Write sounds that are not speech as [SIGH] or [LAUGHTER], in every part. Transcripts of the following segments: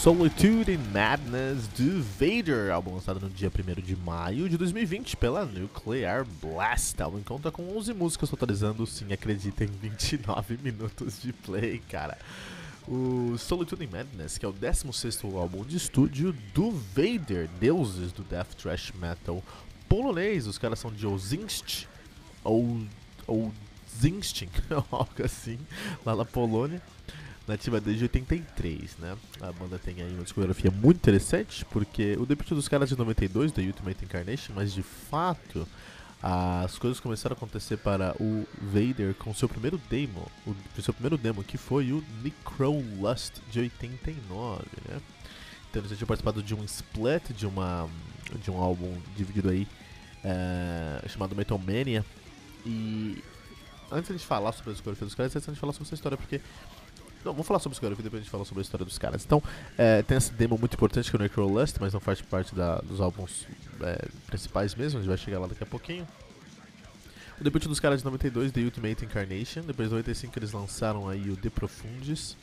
Solitude Madness do Vader, álbum lançado no dia 1 de maio de 2020 pela Nuclear Blast. O álbum conta com 11 músicas, totalizando, sim, acreditem, 29 [LAUGHS] minutos de play, cara. O Solitude Madness, que é o 16 álbum de estúdio do Vader, deuses do death thrash metal polonês. Os caras são de Ozinst, ou, ou Zinsting, [LAUGHS] algo assim, lá na Polônia nativa desde 83, né? A banda tem aí uma discografia muito interessante, porque o debut dos caras de 92, The Ultimate Incarnation, mas de fato as coisas começaram a acontecer para o Vader com seu primeiro demo, o seu primeiro demo que foi o Necrolust de 89, né? Então eles já tinham participado de um split de uma de um álbum dividido aí é, chamado Metal Mania e antes de falar sobre a discografia dos caras, é interessante falar sobre essa história porque não, vamos falar sobre a discografia depois a gente fala sobre a história dos caras. Então, é, tem essa demo muito importante que é o Necrolust, mas não faz parte da, dos álbuns é, principais mesmo, a gente vai chegar lá daqui a pouquinho. O debut dos caras de 92, The Ultimate Incarnation. Depois de 95 eles lançaram aí o The Profundis.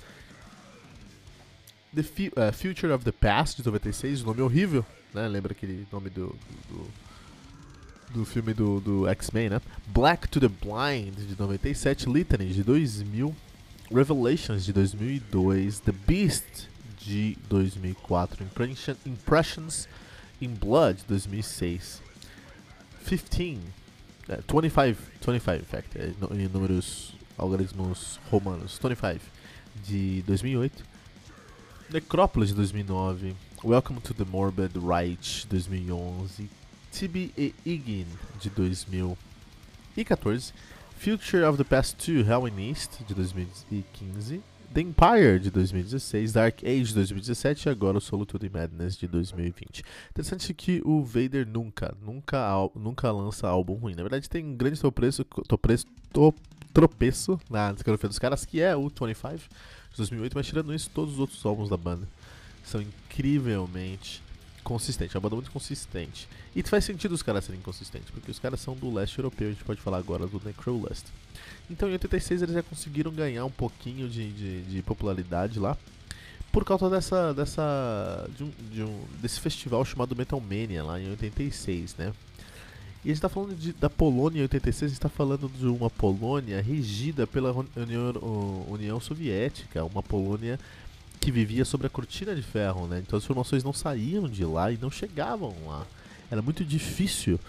The uh, Future of the Past, de 96, nome horrível, né? Lembra aquele nome do, do, do filme do, do X-Men, né? Black to the Blind, de 97, Litany, de 2000. Revelations de 2002, The Beast de 2004, Impression, Impressions in Blood de 2006, 15, uh, 25, 25 in fact, é, em números algoritmos romanos, 25 de 2008, Necrópolis de 2009, Welcome to the Morbid Right de 2011, TB e Igin de 2014 Future of the Past 2, Hell in East, de 2015. The Empire, de 2016. Dark Age, de 2017. E agora o Solitude Madness, de 2020. Interessante que o Vader nunca, nunca, nunca lança álbum ruim. Na verdade, tem um grande tropeço, tropeço, tropeço na discografia dos caras, que é o 25, de 2008. Mas tirando isso, todos os outros álbuns da banda são incrivelmente consistente, é uma banda muito consistente. E faz sentido os caras serem consistentes, porque os caras são do leste europeu, a gente pode falar agora do Necrolust. Então em 86 eles já conseguiram ganhar um pouquinho de, de, de popularidade lá, por causa dessa, dessa de um, de um, desse festival chamado Metal Mania lá em 86, né? E a gente está falando de, da Polônia em 86, a gente está falando de uma Polônia regida pela União, União Soviética, uma Polônia que vivia sobre a cortina de ferro, né? Então as informações não saíam de lá e não chegavam lá. Era muito difícil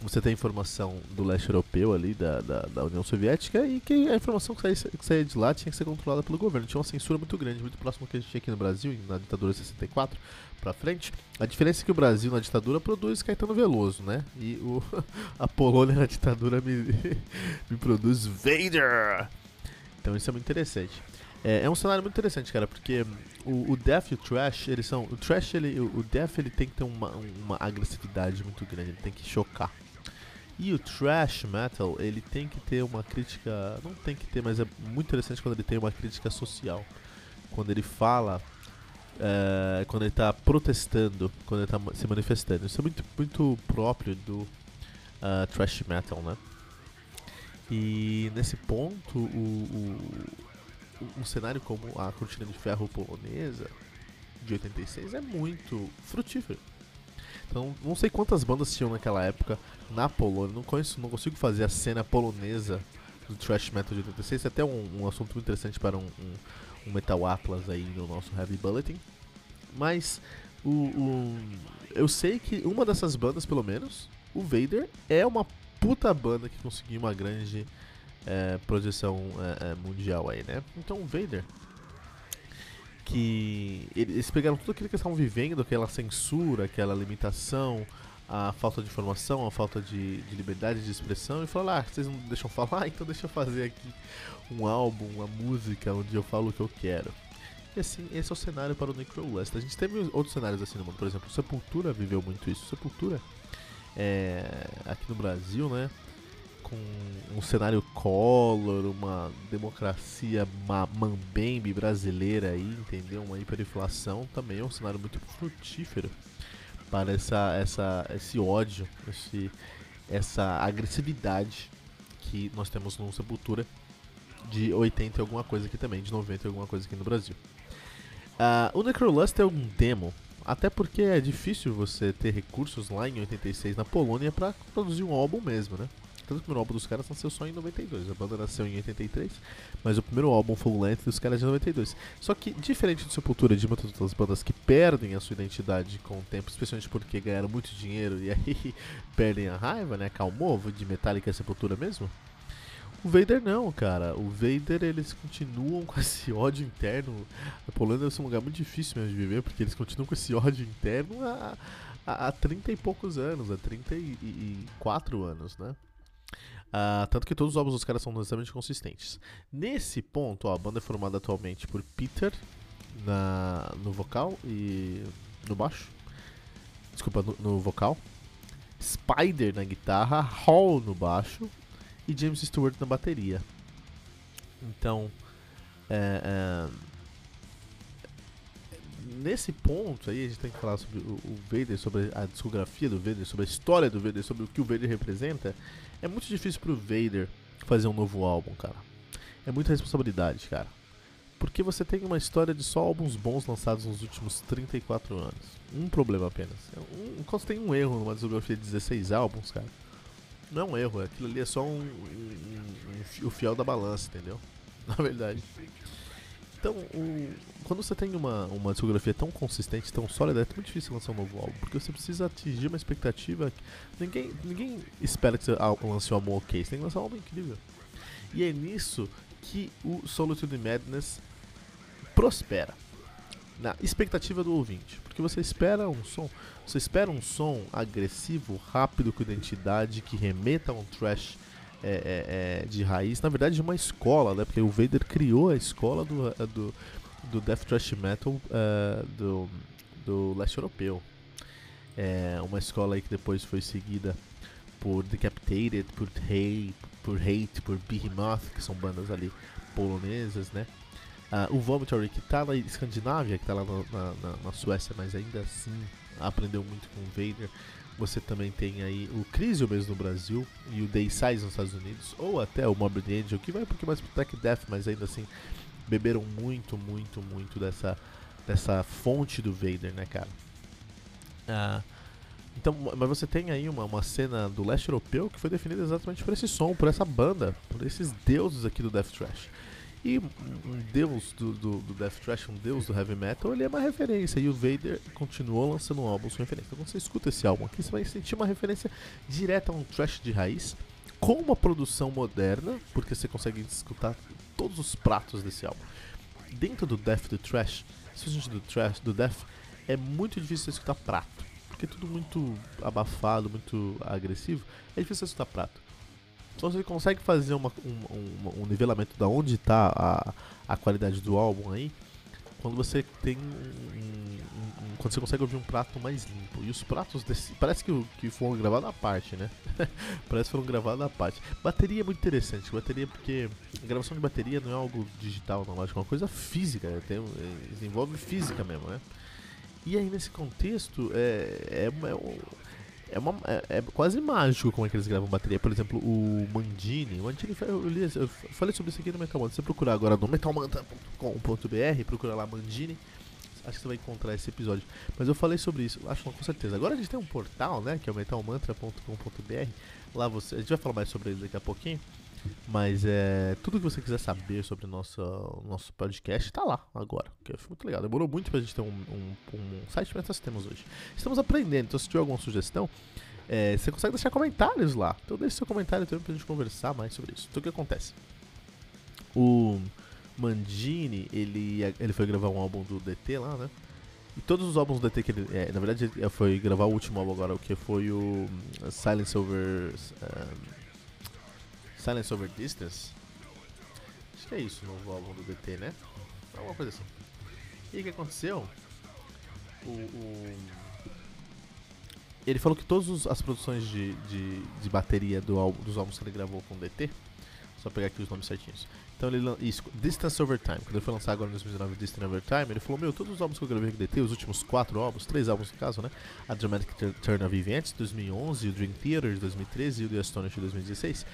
você ter informação do leste europeu ali, da, da, da União Soviética, e que a informação que saía, que saía, de lá tinha que ser controlada pelo governo. Tinha uma censura muito grande, muito próximo do que a gente tinha aqui no Brasil, na ditadura de 64 pra frente. A diferença é que o Brasil na ditadura produz Caetano Veloso, né? E o, [LAUGHS] a Polônia na ditadura me, [LAUGHS] me produz Vader! Então isso é muito interessante. É, é, um cenário muito interessante, cara, porque o, o Death e o Trash, eles são. O Trash, ele, o, Death, ele tem que ter uma, uma agressividade muito grande, ele tem que chocar. E o Trash Metal, ele tem que ter uma crítica. Não tem que ter, mas é muito interessante quando ele tem uma crítica social. Quando ele fala. É, quando ele está protestando, quando ele está se manifestando. Isso é muito, muito próprio do uh, Trash Metal, né? E nesse ponto, o, um cenário como a cortina de ferro polonesa de 86 é muito frutífero. Então, não sei quantas bandas tinham naquela época na Polônia, não conheço, não consigo fazer a cena polonesa do thrash metal de 86, é até um, um assunto interessante para um, um, um, Metal Atlas aí no nosso Heavy Bulletin. Mas o, o, eu sei que uma dessas bandas, pelo menos, o Vader, é uma puta banda que conseguiu uma grande é, projeção é, é, mundial aí, né? Então o Vader que eles pegaram tudo aquilo que eles estavam vivendo, aquela censura, aquela limitação, a falta de informação, a falta de, de liberdade de expressão e falaram, ah, vocês não deixam falar, [LAUGHS] então deixa eu fazer aqui um álbum, uma música onde eu falo o que eu quero. E assim, esse é o cenário para o Necrolust. A gente teve outros cenários assim no mundo, por exemplo, Sepultura viveu muito isso. Sepultura, é, aqui no Brasil, né, com um cenário color, uma democracia mambembe brasileira aí, entendeu? Uma hiperinflação também é um cenário muito frutífero para essa, essa, esse ódio, esse, essa agressividade que nós temos no Sepultura de 80 e alguma coisa aqui também, de 90 e alguma coisa aqui no Brasil. Uh, o Necrolust é um demo, até porque é difícil você ter recursos lá em 86 na Polônia para produzir um álbum mesmo, né? Que o primeiro álbum dos caras nasceu só em 92. A banda nasceu em 83, mas o primeiro álbum full length dos caras é de 92. Só que, diferente de Sepultura e de muitas outras bandas que perdem a sua identidade com o tempo, especialmente porque ganharam muito dinheiro e aí [LAUGHS] perdem a raiva, né? Calmou de Metallica e Sepultura mesmo. O Vader não, cara. O Vader eles continuam com esse [LAUGHS] ódio interno. A Polônia é um lugar muito difícil mesmo de viver, porque eles continuam com esse ódio interno há, há 30 e poucos anos, há 34 anos, né? Uh, tanto que todos os álbuns dos caras são necessariamente consistentes. Nesse ponto, ó, a banda é formada atualmente por Peter na, no vocal e no baixo. Desculpa, no, no vocal. Spider na guitarra, Hall no baixo e James Stewart na bateria. Então, é, é, nesse ponto aí a gente tem que falar sobre o, o Vader, sobre a discografia do Vader, sobre a história do Vader, sobre o que o Vader representa. É muito difícil pro Vader fazer um novo álbum, cara. É muita responsabilidade, cara. Porque você tem uma história de só álbuns bons lançados nos últimos 34 anos. Um problema apenas. É um, quando tem um erro numa discografia de 16 álbuns, cara, não é um erro, aquilo ali é só um, um, um, o fiel da balança, entendeu? [LAUGHS] Na verdade. Então, o, quando você tem uma, uma discografia tão consistente, tão sólida, é muito difícil lançar um novo álbum, porque você precisa atingir uma expectativa. Ninguém, ninguém espera que você lance um álbum ok, você tem que lançar um álbum incrível. E é nisso que o Solitude Madness prospera. Na expectativa do ouvinte. Porque você espera um som. Você espera um som agressivo, rápido, com identidade, que remeta a um trash é, é, é, de raiz, na verdade, de uma escola, né? Porque o Vader criou a escola do, é, do, do Death Thrash Metal uh, do, do leste europeu. É uma escola aí que depois foi seguida por Decapitated, por Hate, por Hate, por Behemoth, que são bandas ali polonesas, né? Uh, o Vomitory, que tá na Escandinávia, que tá lá na, na, na Suécia, mas ainda assim aprendeu muito com o Vader. Você também tem aí o Crisium mesmo no Brasil e o Day Size nos Estados Unidos, ou até o Morbid Angel, que vai um pouquinho mais pro Tech Death, mas ainda assim beberam muito, muito, muito dessa, dessa fonte do Vader, né, cara? Ah, então, mas você tem aí uma, uma cena do leste europeu que foi definida exatamente por esse som, por essa banda, por esses deuses aqui do Death Trash. E um deus do, do, do, Death Thrash, um deus do Heavy Metal, ele é uma referência. E o Vader continuou lançando um álbum com referência. Então quando você escuta esse álbum aqui, você vai sentir uma referência direta a um Thrash de raiz, com uma produção moderna, porque você consegue escutar todos os pratos desse álbum. Dentro do Death do Trash, especialmente do Trash, do Death, é muito difícil você escutar prato. Porque é tudo muito abafado, muito agressivo. É difícil você escutar prato. Então você consegue fazer uma, um, um, um nivelamento da onde está a, a qualidade do álbum aí, quando você tem um, quando você consegue ouvir um prato mais limpo. E os pratos desse, parece que, que foram gravados à parte, né? [LAUGHS] parece que foram gravados à parte. Bateria é muito interessante, bateria porque a gravação de bateria não é algo digital, não, é uma coisa física, né? tem, envolve física mesmo, né? E aí nesse contexto é, é, é, é, uma, é, é, quase mágico como é que eles gravam bateria. Por exemplo, o Mandini. O Mandini eu, li, eu falei sobre isso aqui no Metal Mantra. Se você procurar agora no metalmantra.com.br, procura lá Mandini. Acho que você vai encontrar esse episódio. Mas eu falei sobre isso, acho com certeza. Agora a gente tem um portal, né? Que é o metalmantra.com.br. Lá você. A gente vai falar mais sobre ele daqui a pouquinho. Mas é, tudo que você quiser saber sobre o nosso, podcast tá lá agora. Que é muito legal. Demorou muito pra gente ter um, um, um site, mas nós temos hoje. Estamos aprendendo, então se tiver alguma sugestão, é, você consegue deixar comentários lá. Então deixe seu comentário também pra gente conversar mais sobre isso. Então o que acontece? O, Mandini, ele, ele foi gravar um álbum do DT lá, né? E todos os álbuns do DT que ele. É, na verdade, ele foi gravar o último álbum agora, o que foi o Silence Over. Um, Silence Over Distance. Acho que é isso o novo álbum do DT, né? Alguma coisa assim. E o que aconteceu? O, o, ele falou que todas as produções de, de, de bateria do álbum, dos álbuns que ele gravou com o DT, só pegar aqui os nomes certinhos. Então ele isso, Distance Over Time, quando ele foi lançar agora em 2019 Distance Over Time, ele falou, meu, todos os álbuns que eu gravei com o DT, os últimos quatro álbuns, três álbuns no caso, né? A Dramatic Turn of Events de 2011, o Dream Theater de 2013 e o The Astonish de 2016.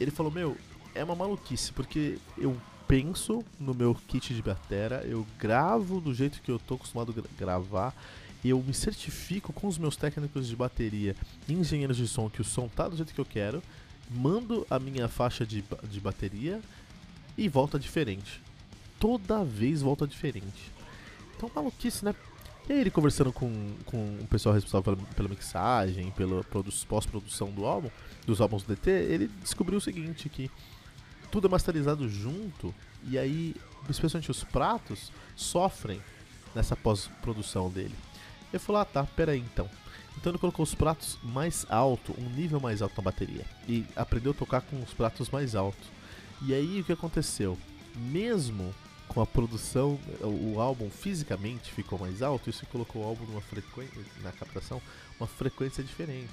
Ele falou, meu, é uma maluquice, porque eu penso no meu kit de batera, eu gravo do jeito que eu tô acostumado a gravar, eu me certifico com os meus técnicos de bateria e engenheiros de som que o som tá do jeito que eu quero, mando a minha faixa de, de bateria e volta diferente. Toda vez volta diferente. Então maluquice, né? E aí ele conversando com, com o pessoal responsável pela, pela mixagem, pela pós-produção do álbum, dos álbuns do DT, ele descobriu o seguinte, que tudo é masterizado junto, e aí, especialmente os pratos, sofrem nessa pós-produção dele. Ele falou, ah tá, peraí então. Então ele colocou os pratos mais alto, um nível mais alto na bateria. E aprendeu a tocar com os pratos mais altos. E aí o que aconteceu? Mesmo com a produção, o álbum fisicamente ficou mais alto, isso colocou o álbum numa frequência, na captação, uma frequência diferente.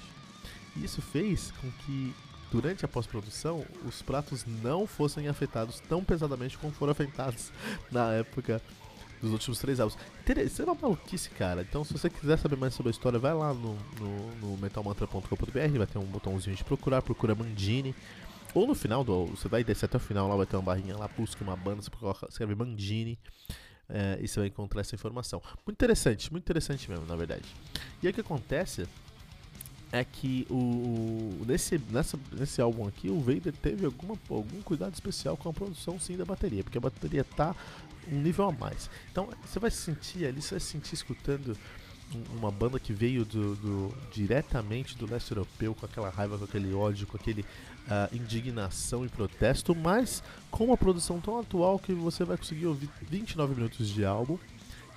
E isso fez com que durante a pós-produção os pratos não fossem afetados tão pesadamente como foram afetados [LAUGHS] na época dos últimos três álbuns. Isso é uma maluquice, cara. Então, se você quiser saber mais sobre a história, vai lá no, no, no metalmantra.com.br, vai ter um botãozinho de procurar, procura Mandini. Ou no final, do, você vai descer até o final, lá vai ter uma barrinha lá, busca uma banda, você coloca, escreve Mandini. É, e você vai encontrar essa informação. Muito interessante, muito interessante mesmo, na verdade. E aí o que acontece é que o, nesse, nessa, nesse álbum aqui o Vader teve alguma, algum cuidado especial com a produção sim da bateria, porque a bateria tá um nível a mais. Então você vai sentir ali, você vai sentir escutando uma banda que veio do, do, diretamente do leste europeu com aquela raiva, com aquele ódio, com aquele uh, indignação e protesto, mas com uma produção tão atual que você vai conseguir ouvir 29 minutos de álbum,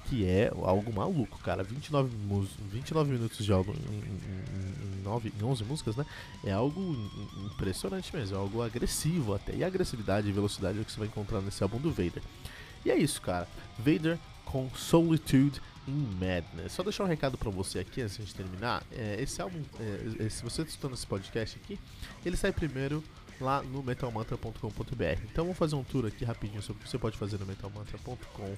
que é algo maluco, cara. 29, 29 minutos de álbum em, em, em, 9, em 11 músicas, né? É algo impressionante mesmo, é algo agressivo até. E agressividade e velocidade é o que você vai encontrar nesse álbum do Vader. E é isso, cara. Vader com Solitude in Madness. Só deixar um recado para você aqui antes de terminar. É, esse álbum, é, se você está escutando esse podcast aqui, ele sai primeiro lá no metalmantra.com.br. Então vamos fazer um tour aqui rapidinho sobre o que você pode fazer no metalmantra.com.br.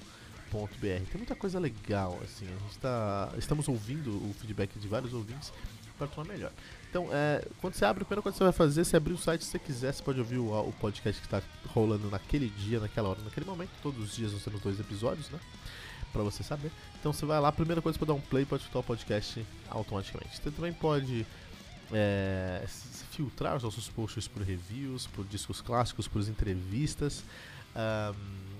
Tem muita coisa legal, assim. A gente tá, estamos ouvindo o feedback de vários ouvintes tornar melhor. Então, é, quando você abre, a primeira coisa que você vai fazer, você abrir o site se você quiser, você pode ouvir o, o podcast que está rolando naquele dia, naquela hora, naquele momento. Todos os dias nós temos dois episódios, né? Pra você saber. Então você vai lá, a primeira coisa para dar um play, pode escutar o podcast automaticamente. Você também pode é, filtrar os nossos posts por reviews, por discos clássicos, por entrevistas. Um,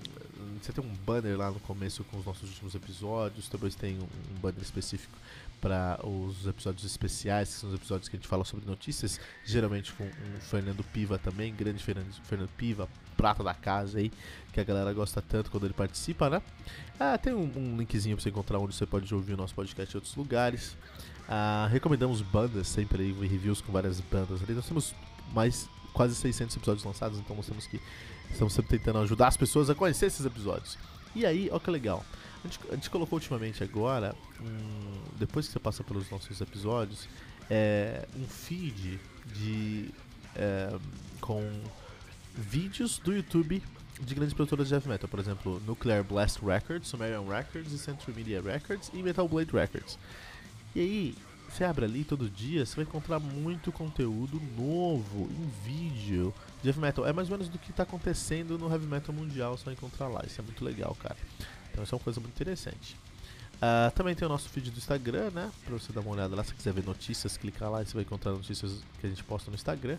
você tem um banner lá no começo com os nossos últimos episódios, depois tem um, um banner específico para os episódios especiais, que são os episódios que a gente fala sobre notícias, geralmente com o Fernando Piva também, grande Fernando, Piva, prata da casa aí, que a galera gosta tanto quando ele participa, né? Ah, tem um, um linkzinho para você encontrar onde você pode ouvir o nosso podcast em outros lugares. Ah, recomendamos bandas sempre aí, reviews com várias bandas ali. Nós temos mais quase 600 episódios lançados, então nós temos que estamos sempre tentando ajudar as pessoas a conhecer esses episódios. E aí, ó que legal. A gente, a gente colocou ultimamente agora, um, depois que você passa pelos nossos episódios, é, um feed de é, com vídeos do YouTube de grandes produtoras de heavy metal, por exemplo, Nuclear Blast Records, Sumerian Records, Century Media Records e Metal Blade Records. E aí, você abre ali todo dia, você vai encontrar muito conteúdo novo em vídeo de heavy metal. É mais ou menos do que está acontecendo no heavy metal mundial, você vai encontrar lá. Isso é muito legal, cara. Então isso é uma coisa muito interessante. Uh, também tem o nosso feed do Instagram, né? Pra você dar uma olhada lá, se quiser ver notícias, clicar lá e você vai encontrar notícias que a gente posta no Instagram.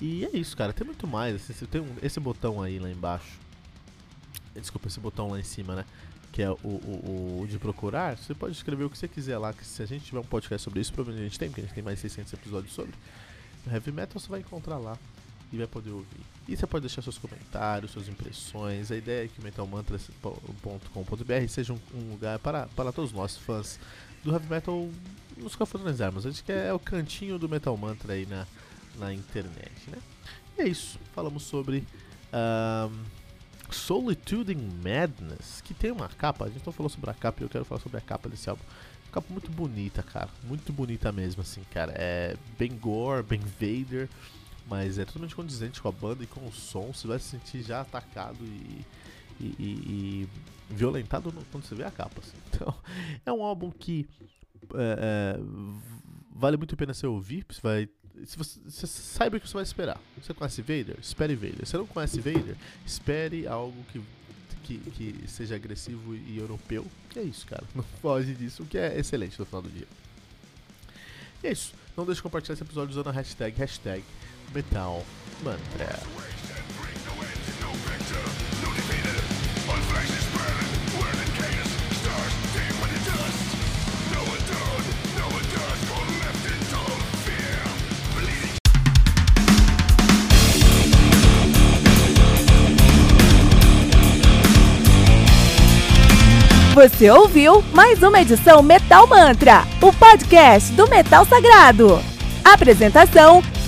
E é isso, cara. Tem muito mais. Assim, tem um, esse botão aí lá embaixo. Desculpa, esse botão lá em cima, né? Que é o, o, o, de procurar. Você pode escrever o que você quiser lá. Que se a gente tiver um podcast sobre isso, provavelmente a gente tem, porque a gente tem mais 600 episódios sobre. No Heavy Metal você vai encontrar lá e vai poder ouvir. E você pode deixar seus comentários, suas impressões. A ideia é que o metalmantra.com.br seja um, um, lugar para, para todos nós, fãs do heavy metal, nos confraternizarmos. A gente quer é o cantinho do Metal Mantra aí na, na internet, né? E é isso. Falamos sobre um, Solitude in Madness, que tem uma capa. A gente não falou sobre a capa e eu quero falar sobre a capa desse álbum. Capa muito bonita, cara. Muito bonita mesmo, assim, cara. É bem gore, bem Vader mas é totalmente condizente com a banda e com o som. Você vai se sentir já atacado e, e, e, e violentado quando você vê a capa. Assim. [LAUGHS] Então, é um álbum que é, é, vale muito a pena você ouvir. Você vai, se você, você o que você vai esperar. Você conhece Vader? Espere Vader. Se não conhece Vader, espere algo que, que, que seja agressivo e europeu. Que é isso, cara. [LAUGHS] Não foge disso, o que é excelente no final do dia. E é isso. Não deixe de compartilhar esse episódio usando a hashtag, hashtag Metal Mantra. Você ouviu mais uma edição Metal Mantra, o podcast do Metal Sagrado. Apresentação